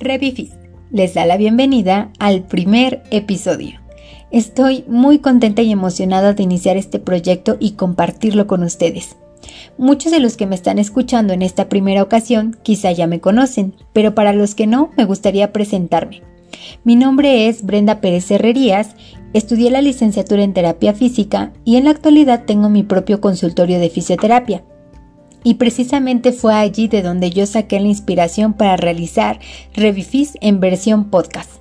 Revifis les da la bienvenida al primer episodio. Estoy muy contenta y emocionada de iniciar este proyecto y compartirlo con ustedes. Muchos de los que me están escuchando en esta primera ocasión quizá ya me conocen, pero para los que no, me gustaría presentarme. Mi nombre es Brenda Pérez Herrerías, estudié la licenciatura en terapia física y en la actualidad tengo mi propio consultorio de fisioterapia. Y precisamente fue allí de donde yo saqué la inspiración para realizar Revifis en versión podcast.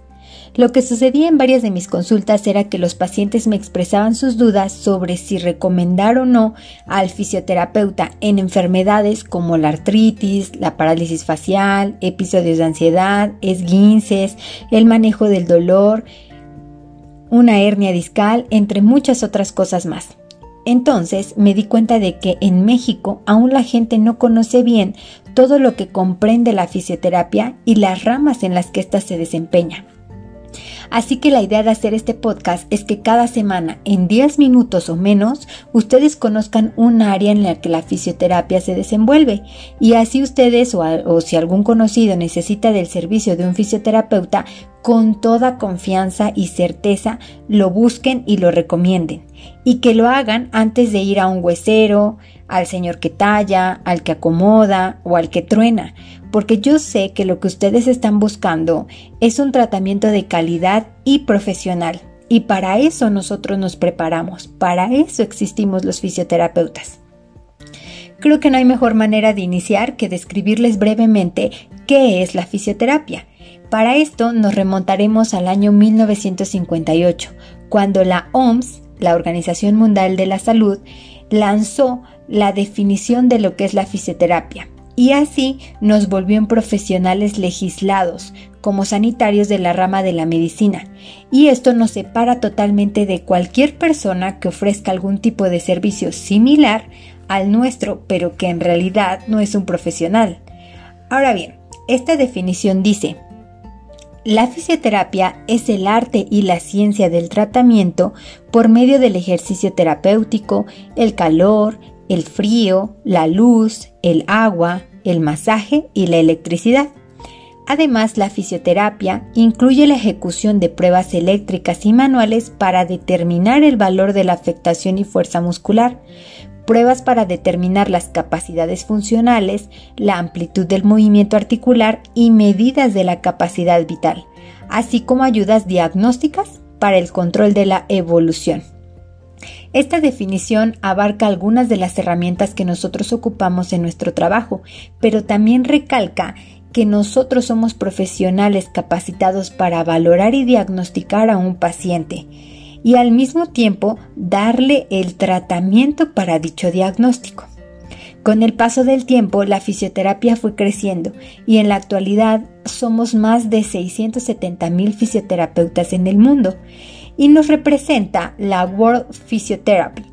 Lo que sucedía en varias de mis consultas era que los pacientes me expresaban sus dudas sobre si recomendar o no al fisioterapeuta en enfermedades como la artritis, la parálisis facial, episodios de ansiedad, esguinces, el manejo del dolor, una hernia discal, entre muchas otras cosas más. Entonces me di cuenta de que en México aún la gente no conoce bien todo lo que comprende la fisioterapia y las ramas en las que ésta se desempeña. Así que la idea de hacer este podcast es que cada semana, en 10 minutos o menos, ustedes conozcan un área en la que la fisioterapia se desenvuelve y así ustedes o, o si algún conocido necesita del servicio de un fisioterapeuta, con toda confianza y certeza lo busquen y lo recomienden y que lo hagan antes de ir a un huesero, al señor que talla, al que acomoda o al que truena, porque yo sé que lo que ustedes están buscando es un tratamiento de calidad y profesional. Y para eso nosotros nos preparamos, para eso existimos los fisioterapeutas. Creo que no hay mejor manera de iniciar que describirles brevemente qué es la fisioterapia. Para esto nos remontaremos al año 1958, cuando la OMS, la Organización Mundial de la Salud, lanzó la definición de lo que es la fisioterapia y así nos volvió en profesionales legislados como sanitarios de la rama de la medicina y esto nos separa totalmente de cualquier persona que ofrezca algún tipo de servicio similar al nuestro pero que en realidad no es un profesional. Ahora bien, esta definición dice la fisioterapia es el arte y la ciencia del tratamiento por medio del ejercicio terapéutico, el calor, el frío, la luz, el agua, el masaje y la electricidad. Además, la fisioterapia incluye la ejecución de pruebas eléctricas y manuales para determinar el valor de la afectación y fuerza muscular, pruebas para determinar las capacidades funcionales, la amplitud del movimiento articular y medidas de la capacidad vital, así como ayudas diagnósticas para el control de la evolución. Esta definición abarca algunas de las herramientas que nosotros ocupamos en nuestro trabajo, pero también recalca que nosotros somos profesionales capacitados para valorar y diagnosticar a un paciente y al mismo tiempo darle el tratamiento para dicho diagnóstico. Con el paso del tiempo, la fisioterapia fue creciendo y en la actualidad somos más de 670 mil fisioterapeutas en el mundo y nos representa la World Physiotherapy,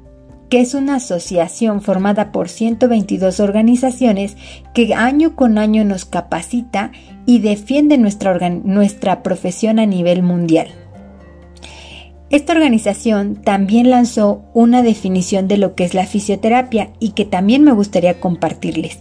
que es una asociación formada por 122 organizaciones que año con año nos capacita y defiende nuestra, nuestra profesión a nivel mundial. Esta organización también lanzó una definición de lo que es la fisioterapia y que también me gustaría compartirles.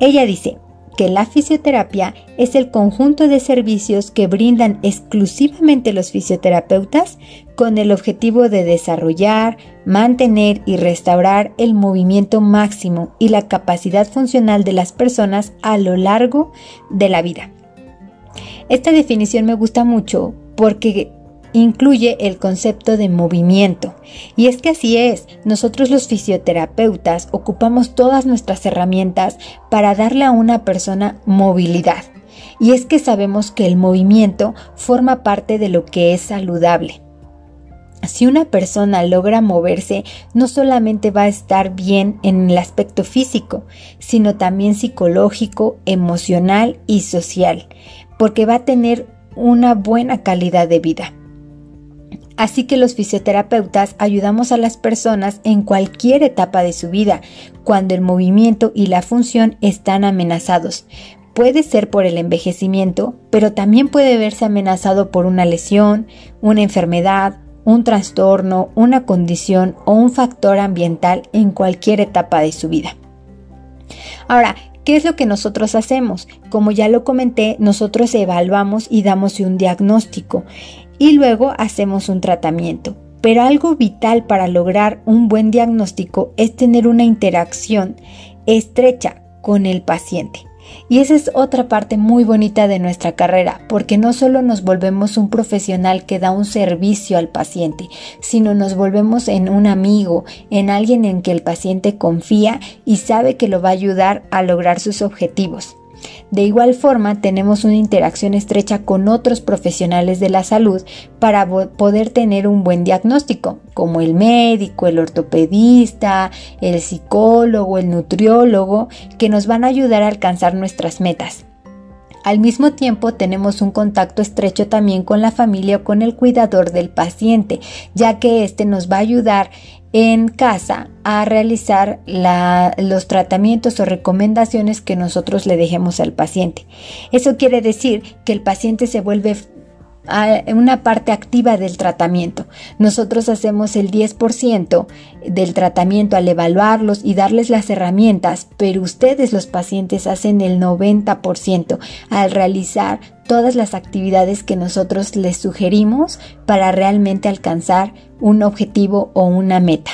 Ella dice, que la fisioterapia es el conjunto de servicios que brindan exclusivamente los fisioterapeutas con el objetivo de desarrollar, mantener y restaurar el movimiento máximo y la capacidad funcional de las personas a lo largo de la vida. Esta definición me gusta mucho porque incluye el concepto de movimiento. Y es que así es, nosotros los fisioterapeutas ocupamos todas nuestras herramientas para darle a una persona movilidad. Y es que sabemos que el movimiento forma parte de lo que es saludable. Si una persona logra moverse, no solamente va a estar bien en el aspecto físico, sino también psicológico, emocional y social, porque va a tener una buena calidad de vida. Así que los fisioterapeutas ayudamos a las personas en cualquier etapa de su vida, cuando el movimiento y la función están amenazados. Puede ser por el envejecimiento, pero también puede verse amenazado por una lesión, una enfermedad, un trastorno, una condición o un factor ambiental en cualquier etapa de su vida. Ahora, ¿Qué es lo que nosotros hacemos? Como ya lo comenté, nosotros evaluamos y damos un diagnóstico y luego hacemos un tratamiento. Pero algo vital para lograr un buen diagnóstico es tener una interacción estrecha con el paciente. Y esa es otra parte muy bonita de nuestra carrera, porque no solo nos volvemos un profesional que da un servicio al paciente, sino nos volvemos en un amigo, en alguien en que el paciente confía y sabe que lo va a ayudar a lograr sus objetivos. De igual forma, tenemos una interacción estrecha con otros profesionales de la salud para poder tener un buen diagnóstico, como el médico, el ortopedista, el psicólogo, el nutriólogo, que nos van a ayudar a alcanzar nuestras metas. Al mismo tiempo tenemos un contacto estrecho también con la familia o con el cuidador del paciente, ya que este nos va a ayudar en casa a realizar los tratamientos o recomendaciones que nosotros le dejemos al paciente. Eso quiere decir que el paciente se vuelve una parte activa del tratamiento. Nosotros hacemos el 10% del tratamiento al evaluarlos y darles las herramientas, pero ustedes los pacientes hacen el 90% al realizar todas las actividades que nosotros les sugerimos para realmente alcanzar un objetivo o una meta.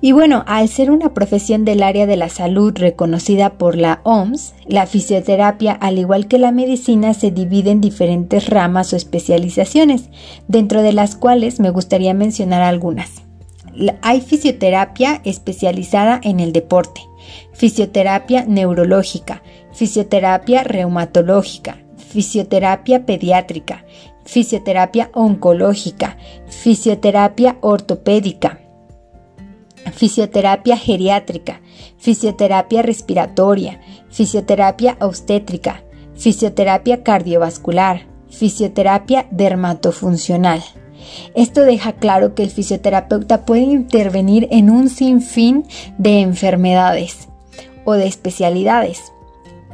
Y bueno, al ser una profesión del área de la salud reconocida por la OMS, la fisioterapia, al igual que la medicina, se divide en diferentes ramas o especializaciones, dentro de las cuales me gustaría mencionar algunas. Hay fisioterapia especializada en el deporte, fisioterapia neurológica, fisioterapia reumatológica, fisioterapia pediátrica, fisioterapia oncológica, fisioterapia ortopédica, fisioterapia geriátrica, fisioterapia respiratoria, fisioterapia obstétrica, fisioterapia cardiovascular, fisioterapia dermatofuncional. Esto deja claro que el fisioterapeuta puede intervenir en un sinfín de enfermedades o de especialidades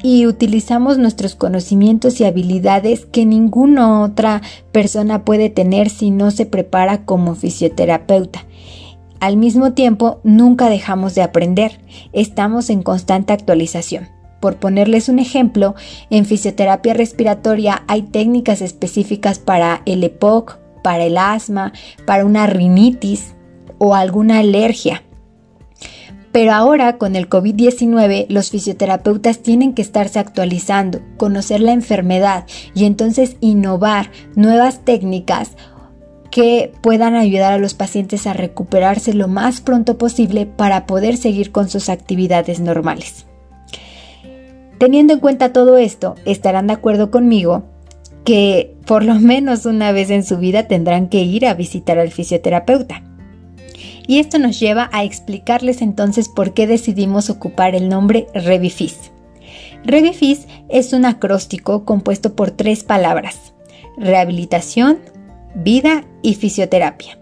y utilizamos nuestros conocimientos y habilidades que ninguna otra persona puede tener si no se prepara como fisioterapeuta al mismo tiempo, nunca dejamos de aprender, estamos en constante actualización. Por ponerles un ejemplo, en fisioterapia respiratoria hay técnicas específicas para el EPOC, para el asma, para una rinitis o alguna alergia. Pero ahora con el COVID-19 los fisioterapeutas tienen que estarse actualizando, conocer la enfermedad y entonces innovar nuevas técnicas que puedan ayudar a los pacientes a recuperarse lo más pronto posible para poder seguir con sus actividades normales. Teniendo en cuenta todo esto, estarán de acuerdo conmigo que por lo menos una vez en su vida tendrán que ir a visitar al fisioterapeuta. Y esto nos lleva a explicarles entonces por qué decidimos ocupar el nombre Revifis. Revifis es un acróstico compuesto por tres palabras, rehabilitación, vida y fisioterapia.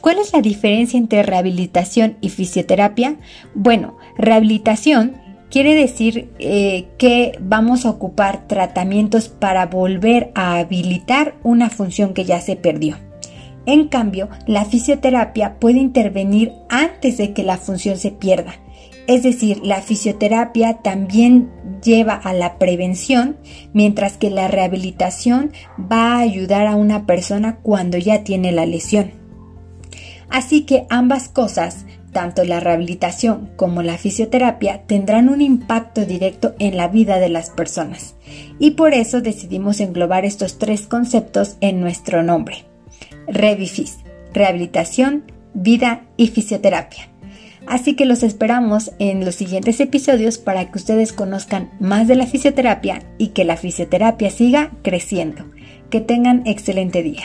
¿Cuál es la diferencia entre rehabilitación y fisioterapia? Bueno, rehabilitación quiere decir eh, que vamos a ocupar tratamientos para volver a habilitar una función que ya se perdió. En cambio, la fisioterapia puede intervenir antes de que la función se pierda. Es decir, la fisioterapia también lleva a la prevención, mientras que la rehabilitación va a ayudar a una persona cuando ya tiene la lesión. Así que ambas cosas, tanto la rehabilitación como la fisioterapia, tendrán un impacto directo en la vida de las personas. Y por eso decidimos englobar estos tres conceptos en nuestro nombre. Revifis, rehabilitación, vida y fisioterapia. Así que los esperamos en los siguientes episodios para que ustedes conozcan más de la fisioterapia y que la fisioterapia siga creciendo. Que tengan excelente día.